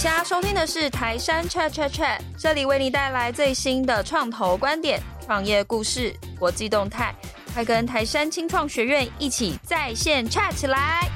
现在收听的是台山 Chat Chat Chat，这里为你带来最新的创投观点、创业故事、国际动态，快跟台山青创学院一起在线 chat 起来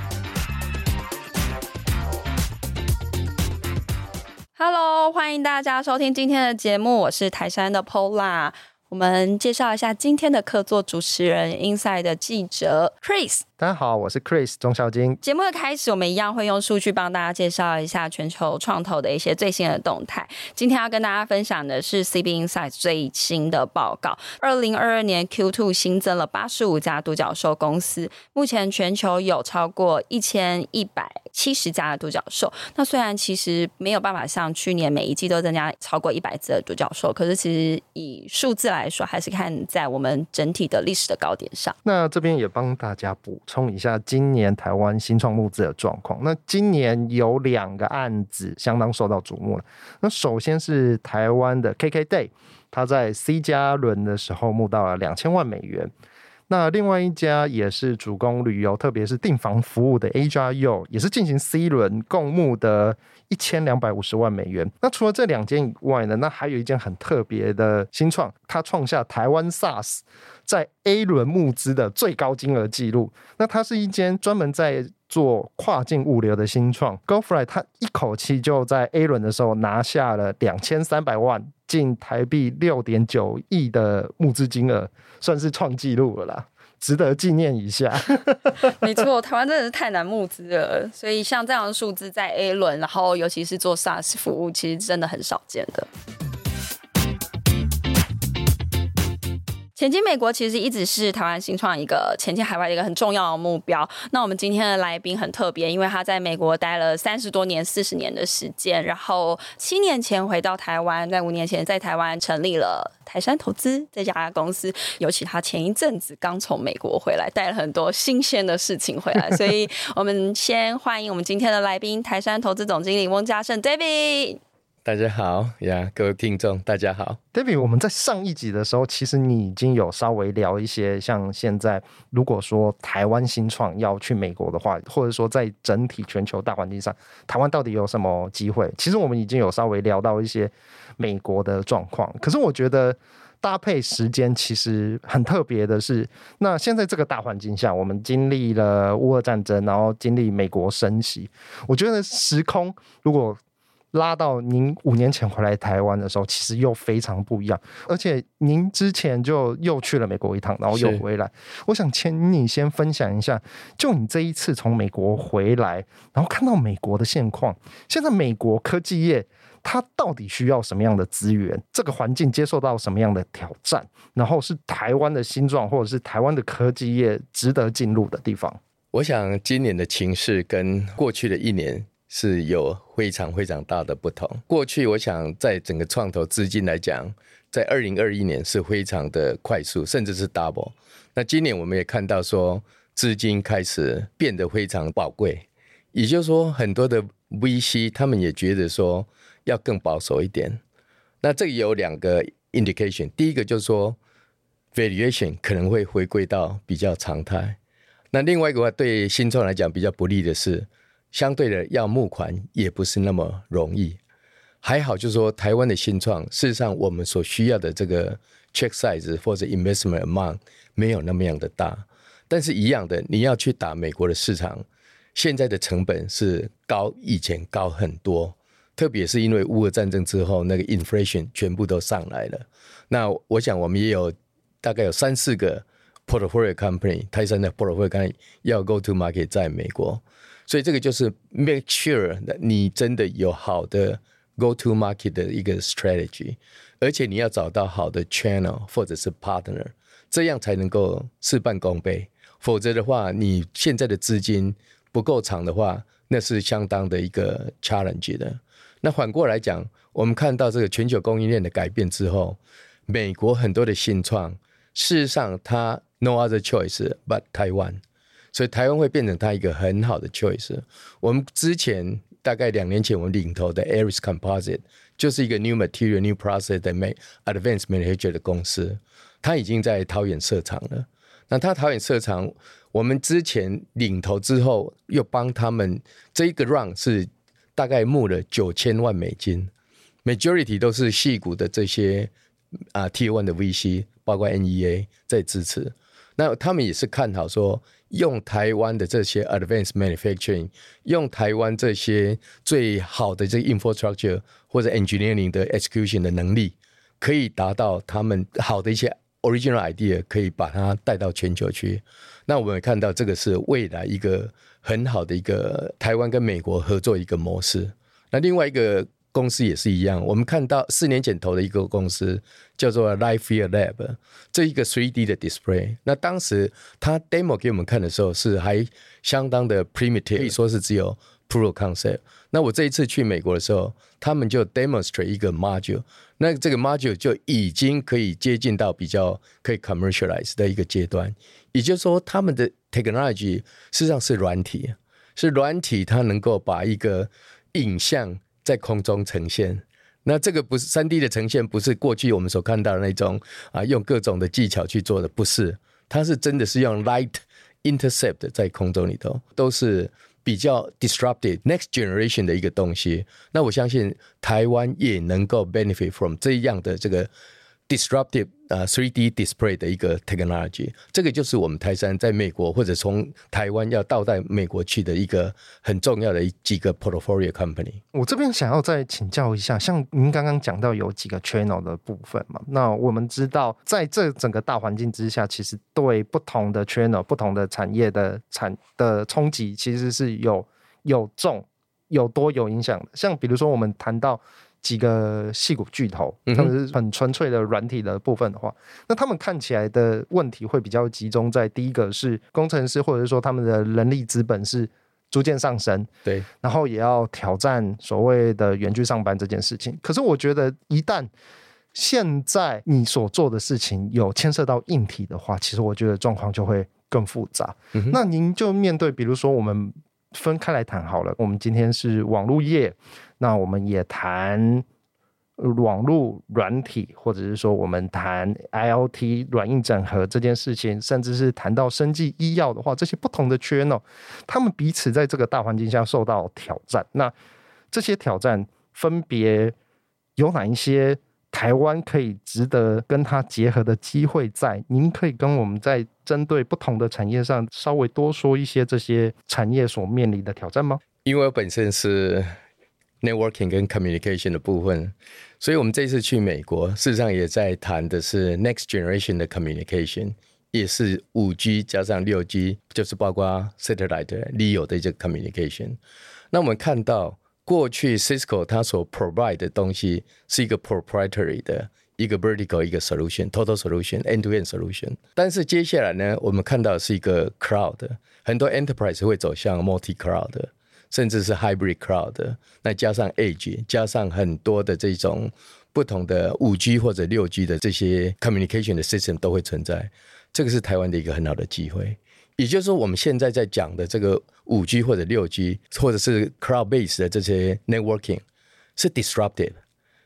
！Hello，欢迎大家收听今天的节目，我是台山的 Pola。我们介绍一下今天的客座主持人，Inside 的记者 Chris。大家好，我是 Chris 钟孝金。节目的开始，我们一样会用数据帮大家介绍一下全球创投的一些最新的动态。今天要跟大家分享的是 CB Insights 最新的报告。二零二二年 Q2 新增了八十五家独角兽公司，目前全球有超过一千一百七十家的独角兽。那虽然其实没有办法像去年每一季都增加超过一百只的独角兽，可是其实以数字来来说，还是看在我们整体的历史的高点上。那这边也帮大家补。充一下今年台湾新创募资的状况。那今年有两个案子相当受到瞩目了。那首先是台湾的 KKday，他在 C 加轮的时候募到了两千万美元。那另外一家也是主攻旅游，特别是订房服务的 Ajio，也是进行 C 轮，共募的一千两百五十万美元。那除了这两间以外呢，那还有一间很特别的新创，它创下台湾 SaaS 在 A 轮募资的最高金额记录。那它是一间专门在做跨境物流的新创，GoFly，它一口气就在 A 轮的时候拿下了两千三百万。近台币六点九亿的募资金额，算是创纪录了啦，值得纪念一下。没错，台湾真的是太难募资了，所以像这样的数字在 A 轮，然后尤其是做 SaaS 服务，其实真的很少见的。前进美国其实一直是台湾新创一个前进海外的一个很重要的目标。那我们今天的来宾很特别，因为他在美国待了三十多年、四十年的时间，然后七年前回到台湾，在五年前在台湾成立了台山投资这家公司。尤其他前一阵子刚从美国回来，带了很多新鲜的事情回来，所以我们先欢迎我们今天的来宾——台山投资总经理翁家盛 David。大家好呀，各位听众，大家好，David。我们在上一集的时候，其实你已经有稍微聊一些，像现在如果说台湾新创要去美国的话，或者说在整体全球大环境上，台湾到底有什么机会？其实我们已经有稍微聊到一些美国的状况。可是我觉得搭配时间其实很特别的是，那现在这个大环境下，我们经历了乌俄战争，然后经历美国升息，我觉得时空如果拉到您五年前回来台湾的时候，其实又非常不一样。而且您之前就又去了美国一趟，然后又回来。我想请你先分享一下，就你这一次从美国回来，然后看到美国的现况。现在美国科技业它到底需要什么样的资源？这个环境接受到什么样的挑战？然后是台湾的新状或者是台湾的科技业值得进入的地方。我想今年的情势跟过去的一年。是有非常非常大的不同。过去，我想在整个创投资金来讲，在二零二一年是非常的快速，甚至是 double。那今年我们也看到说，资金开始变得非常宝贵，也就是说，很多的 VC 他们也觉得说要更保守一点。那这里有两个 indication，第一个就是说 valuation 可能会回归到比较常态。那另外一个话，对新创来讲比较不利的是。相对的，要募款也不是那么容易。还好，就是说台湾的新创，事实上我们所需要的这个 check size 或者 investment amount 没有那么样的大。但是，一样的，你要去打美国的市场，现在的成本是高以前高很多。特别是因为乌俄战争之后，那个 inflation 全部都上来了。那我想，我们也有大概有三四个 portfolio company，台山的 portfolio company 要 go to market 在美国。所以这个就是 make sure 你真的有好的 go to market 的一个 strategy，而且你要找到好的 channel 或者是 partner，这样才能够事半功倍。否则的话，你现在的资金不够长的话，那是相当的一个 challenge 的。那反过来讲，我们看到这个全球供应链的改变之后，美国很多的新创，事实上它 no other choice but Taiwan。所以台湾会变成它一个很好的 choice。我们之前大概两年前，我们领头的 Aris Composite 就是一个 new material new process 的 advanced manufacture 的公司，它已经在桃园设厂了。那它桃园设厂，我们之前领头之后，又帮他们这一个 round 是大概募了九千万美金，majority 都是矽谷的这些啊 T One 的 VC，包括 NEA 在支持。那他们也是看好说，用台湾的这些 advanced manufacturing，用台湾这些最好的这个 infrastructure 或者 engineering 的 execution 的能力，可以达到他们好的一些 original idea，可以把它带到全球去。那我们也看到这个是未来一个很好的一个台湾跟美国合作一个模式。那另外一个。公司也是一样，我们看到四年前投的一个公司叫做 Lifeview Lab，这一个 3D 的 display。那当时他 demo 给我们看的时候是还相当的 primitive，可以说是只有 pro concept。那我这一次去美国的时候，他们就 demonstrate 一个 module，那这个 module 就已经可以接近到比较可以 commercialize 的一个阶段。也就是说，他们的 technology 实际上是软体，是软体，它能够把一个影像。在空中呈现，那这个不是三 D 的呈现，不是过去我们所看到的那种啊，用各种的技巧去做的，不是，它是真的是用 light intercept 在空中里头，都是比较 disrupted next generation 的一个东西。那我相信台湾也能够 benefit from 这样的这个。Disruptive 啊，3D display 的一个 technology，这个就是我们台山在美国或者从台湾要到在美国去的一个很重要的一几个 portfolio company。我这边想要再请教一下，像您刚刚讲到有几个 channel 的部分嘛？那我们知道，在这整个大环境之下，其实对不同的 channel、不同的产业的产的冲击，其实是有有重有多有影响的。像比如说，我们谈到。几个戏骨巨头，他们是很纯粹的软体的部分的话，嗯、那他们看起来的问题会比较集中在第一个是工程师，或者是说他们的人力资本是逐渐上升，对，然后也要挑战所谓的远距上班这件事情。可是我觉得，一旦现在你所做的事情有牵涉到硬体的话，其实我觉得状况就会更复杂。嗯、那您就面对，比如说我们分开来谈好了，我们今天是网络业。那我们也谈网络软体，或者是说我们谈 IoT 软硬整合这件事情，甚至是谈到生技医药的话，这些不同的 channel，他们彼此在这个大环境下受到挑战。那这些挑战分别有哪一些？台湾可以值得跟它结合的机会在？您可以跟我们在针对不同的产业上稍微多说一些这些产业所面临的挑战吗？因为我本身是。Networking 跟 Communication 的部分，所以我们这次去美国，事实上也在谈的是 Next Generation 的 Communication，也是五 G 加上六 G，就是包括 Satellite、LEO 的这个 Communication。那我们看到过去 Cisco 它所 provide 的东西是一个 proprietary 的一个 vertical 一个 solution，total solution end-to-end solution。但是接下来呢，我们看到是一个 cloud，很多 enterprise 会走向 multi cloud。甚至是 hybrid cloud，那加上 edge，加上很多的这种不同的五 G 或者六 G 的这些 communication 的 system 都会存在，这个是台湾的一个很好的机会。也就是说，我们现在在讲的这个五 G 或者六 G 或者是 cloud base 的这些 networking 是 disruptive，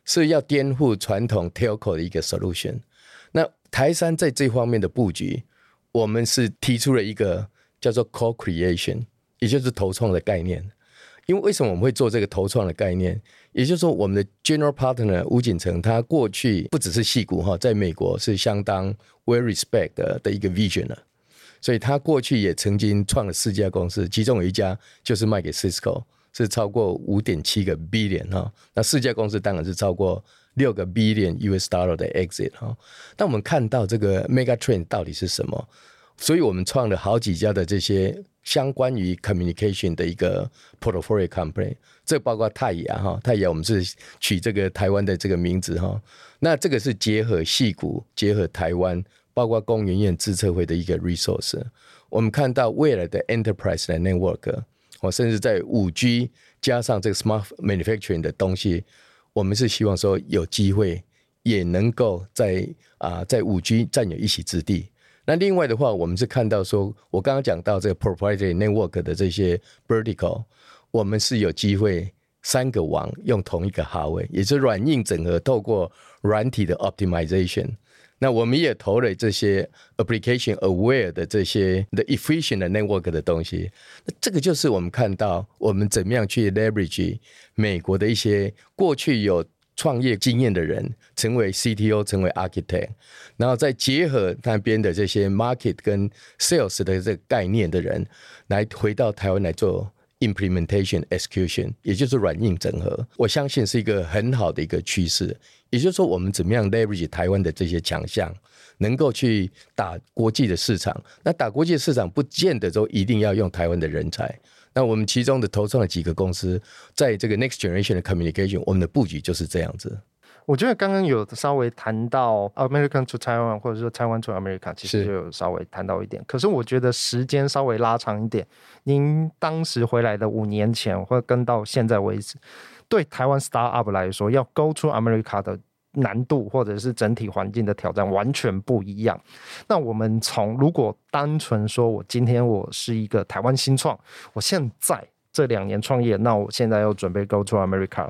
是要颠覆传统 telco 的一个 solution。那台山在这方面的布局，我们是提出了一个叫做 co-creation，也就是头创的概念。因为为什么我们会做这个头创的概念？也就是说，我们的 general partner 吴锦成，他过去不只是矽谷哈，在美国是相当 well respect 的的一个 vision 了，所以他过去也曾经创了四家公司，其中有一家就是卖给 Cisco，是超过五点七个 billion 哈。那四家公司当然是超过六个 billion US dollar 的 exit 哈。但我们看到这个 mega trend 到底是什么？所以我们创了好几家的这些。相关于 communication 的一个 portfolio company，这包括泰雅哈，泰雅我们是取这个台湾的这个名字哈。那这个是结合戏谷，结合台湾，包括工研院自策会的一个 resource。我们看到未来的 enterprise 的 network，我甚至在五 G 加上这个 smart manufacturing 的东西，我们是希望说有机会也能够在啊在五 G 占有一席之地。那另外的话，我们是看到说，我刚刚讲到这个 proprietary network 的这些 vertical，我们是有机会三个网用同一个哈位，也是软硬整合，透过软体的 optimization。那我们也投了这些 application aware 的这些的 efficient network 的东西，那这个就是我们看到我们怎么样去 leverage 美国的一些过去有创业经验的人，成为 CTO，成为 architect，然后再结合那边的这些 market 跟 sales 的这个概念的人，来回到台湾来做。Implementation execution，也就是软硬整合，我相信是一个很好的一个趋势。也就是说，我们怎么样 leverage 台湾的这些强项，能够去打国际的市场。那打国际市场，不见得都一定要用台湾的人才。那我们其中的投创的几个公司，在这个 next generation 的 communication，我们的布局就是这样子。我觉得刚刚有稍微谈到 American to Taiwan，或者说 Taiwan to America，其实就有稍微谈到一点。是，可是我觉得时间稍微拉长一点，您当时回来的五年前，或者跟到现在为止，对台湾 startup 来说，要 go to America 的难度，或者是整体环境的挑战完全不一样。那我们从如果单纯说，我今天我是一个台湾新创，我现在这两年创业，那我现在要准备 go to America，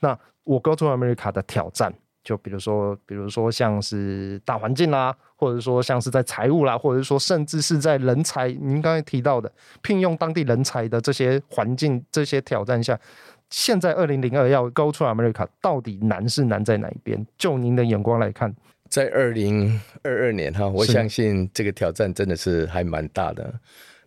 那我 Go to America 的挑战，就比如说，比如说像是大环境啦，或者说像是在财务啦，或者说甚至是在人才，您刚才提到的聘用当地人才的这些环境、这些挑战下，现在二零零二要 Go to America 到底难是难在哪一边？就您的眼光来看，在二零二二年哈，我相信这个挑战真的是还蛮大的。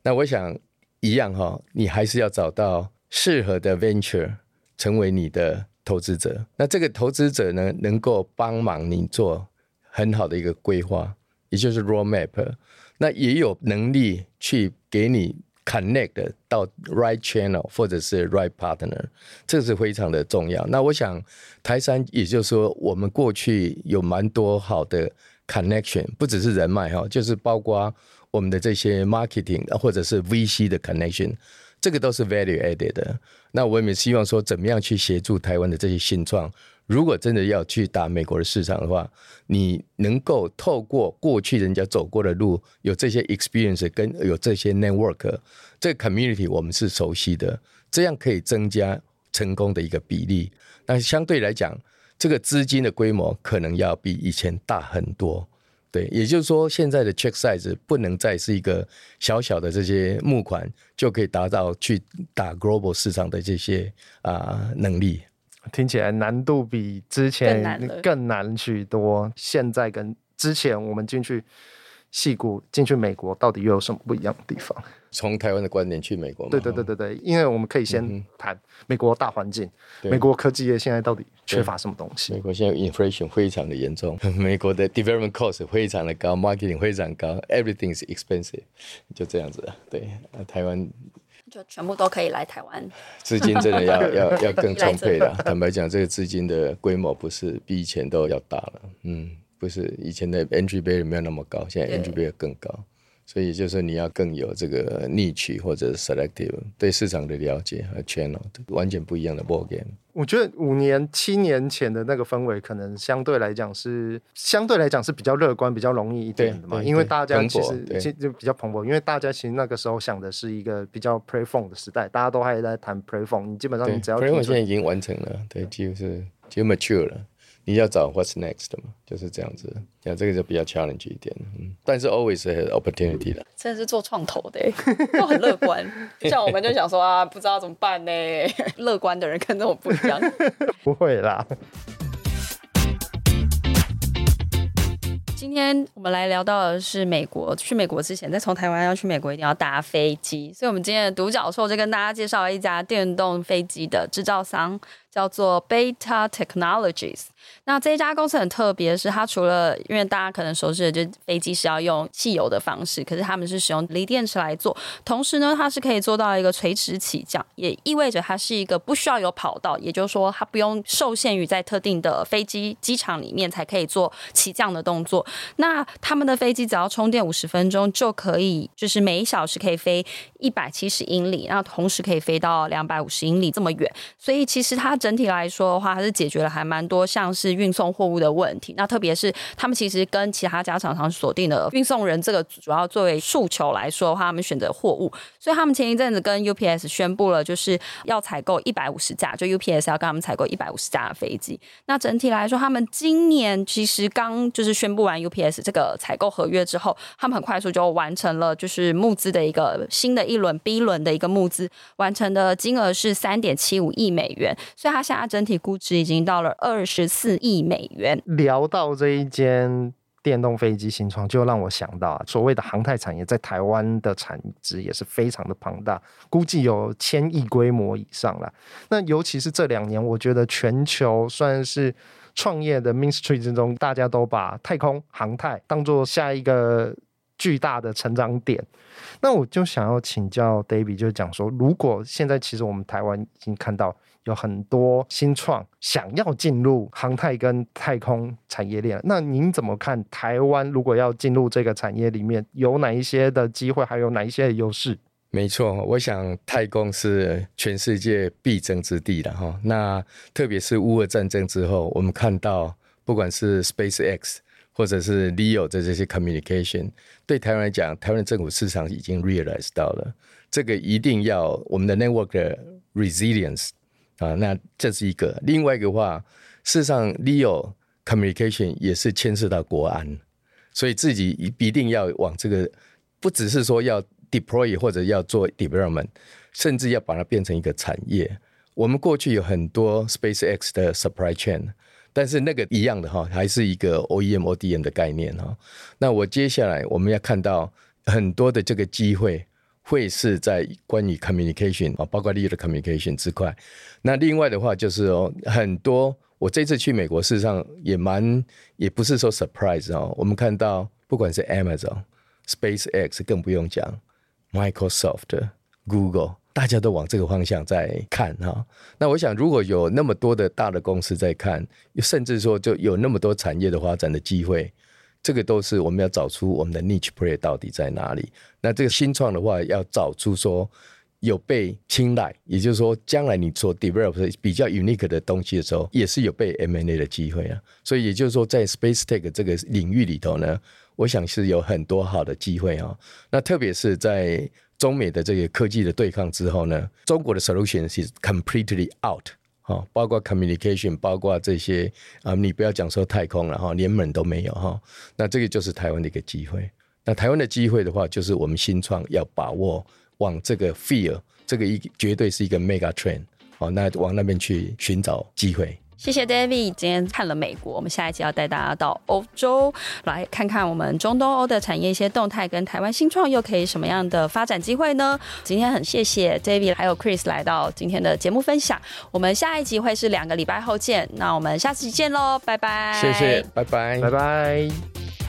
那我想一样哈，你还是要找到适合的 venture 成为你的。投资者，那这个投资者呢，能够帮忙你做很好的一个规划，也就是 roadmap，那也有能力去给你 connect 到 right channel 或者是 right partner，这是非常的重要。那我想台山，也就是说，我们过去有蛮多好的 connection，不只是人脉哈，就是包括我们的这些 marketing 或者是 VC 的 connection。这个都是 value added 的。那我们也希望说，怎么样去协助台湾的这些新创？如果真的要去打美国的市场的话，你能够透过过去人家走过的路，有这些 experience 跟有这些 network，这个 community 我们是熟悉的，这样可以增加成功的一个比例。那相对来讲，这个资金的规模可能要比以前大很多。对，也就是说，现在的 check size 不能再是一个小小的这些募款就可以达到去打 global 市场的这些啊、能力。听起来难度比之前更难许多。现在跟之前我们进去。戏谷进去美国到底又有什么不一样的地方？从台湾的观点去美国？对对对对对，因为我们可以先谈美国大环境，美国科技业现在到底缺乏什么东西？美国现在 inflation 非常的严重，美国的 development cost 非常的高，marketing 非常高，everything is expensive，就这样子。对，台湾就全部都可以来台湾，资金真的要 要要更充沛了。坦白讲，这个资金的规模不是比以前都要大了，嗯。不是以前的 entry barrier 没有那么高，现在 entry barrier 更高，所以就是你要更有这个 niche 或者 selective 对市场的了解和 channel，完全不一样的 ball game。我觉得五年、七年前的那个氛围，可能相对来讲是相对来讲是比较乐观、比较容易一点的嘛，因为大家其实其实就比较蓬勃，因为大家其实那个时候想的是一个比较 pre phone 的时代，大家都还在谈 pre phone，你基本上你只要 pre phone 现在已经完成了，对，几乎是几乎 mature 了。你要找 what's next 嘛，就是这样子。讲这个就比较 challenge 一点，嗯，但是 always has opportunity 的。真的是做创投的，都很乐观。像我们就想说啊，不知道怎么办呢？乐观的人跟着我不一样。不会啦。今天我们来聊到的是美国。去美国之前，在从台湾要去美国，一定要搭飞机。所以，我们今天的独角兽就跟大家介绍了一家电动飞机的制造商。叫做 Beta Technologies。那这一家公司很特别，是它除了因为大家可能熟知的，就飞机是要用汽油的方式，可是他们是使用锂电池来做。同时呢，它是可以做到一个垂直起降，也意味着它是一个不需要有跑道，也就是说它不用受限于在特定的飞机机场里面才可以做起降的动作。那他们的飞机只要充电五十分钟就可以，就是每一小时可以飞一百七十英里，然后同时可以飞到两百五十英里这么远。所以其实它。整体来说的话，还是解决了还蛮多像是运送货物的问题。那特别是他们其实跟其他家厂商锁定的运送人这个主要作为诉求来说的话，他们选择货物。所以他们前一阵子跟 UPS 宣布了，就是要采购一百五十架，就 UPS 要跟他们采购一百五十架的飞机。那整体来说，他们今年其实刚就是宣布完 UPS 这个采购合约之后，他们很快速就完成了就是募资的一个新的一轮 B 轮的一个募资，完成的金额是三点七五亿美元，所以它现在整体估值已经到了二十四亿美元。聊到这一间。电动飞机新创就让我想到啊，所谓的航太产业在台湾的产值也是非常的庞大，估计有千亿规模以上了。那尤其是这两年，我觉得全球算是创业的 mainstream 之中，大家都把太空航太当做下一个巨大的成长点。那我就想要请教 David，就是讲说，如果现在其实我们台湾已经看到。有很多新创想要进入航太跟太空产业链，那您怎么看台湾如果要进入这个产业里面，有哪一些的机会，还有哪一些的优势？没错，我想太空是全世界必争之地的哈。那特别是乌俄战争之后，我们看到不管是 SpaceX 或者是 LEO 的这些 communication，对台湾来讲，台湾政府市场已经 realize 到了这个一定要我们的 network 的 resilience。啊，那这是一个。另外一个话，事实上，LEO communication 也是牵涉到国安，所以自己一定要往这个，不只是说要 deploy 或者要做 development，甚至要把它变成一个产业。我们过去有很多 SpaceX 的 supply chain，但是那个一样的哈，还是一个 OEM、ODM 的概念哈。那我接下来我们要看到很多的这个机会。会是在关于 communication 啊，包括 LEO 的 communication 之块。那另外的话就是哦，很多我这次去美国，事实上也蛮，也不是说 surprise 哦。我们看到不管是 Amazon、SpaceX，更不用讲 Microsoft、Google，大家都往这个方向在看哈。那我想，如果有那么多的大的公司在看，甚至说就有那么多产业的发展的机会。这个都是我们要找出我们的 niche play 到底在哪里。那这个新创的话，要找出说有被青睐，也就是说，将来你做 develop 比较 unique 的东西的时候，也是有被 M&A 的机会啊。所以也就是说，在 Space Tech 这个领域里头呢，我想是有很多好的机会啊。那特别是在中美的这个科技的对抗之后呢，中国的 solution 是 completely out。哦，包括 communication，包括这些啊，你不要讲说太空了哈，连门都没有哈。那这个就是台湾的一个机会。那台湾的机会的话，就是我们新创要把握，往这个 fear，这个一绝对是一个 mega trend。好，那往那边去寻找机会。谢谢 David，今天看了美国，我们下一集要带大家到欧洲来看看我们中东欧的产业一些动态，跟台湾新创又可以什么样的发展机会呢？今天很谢谢 David 还有 Chris 来到今天的节目分享，我们下一集会是两个礼拜后见，那我们下次见喽，拜拜。谢谢，拜拜，拜拜。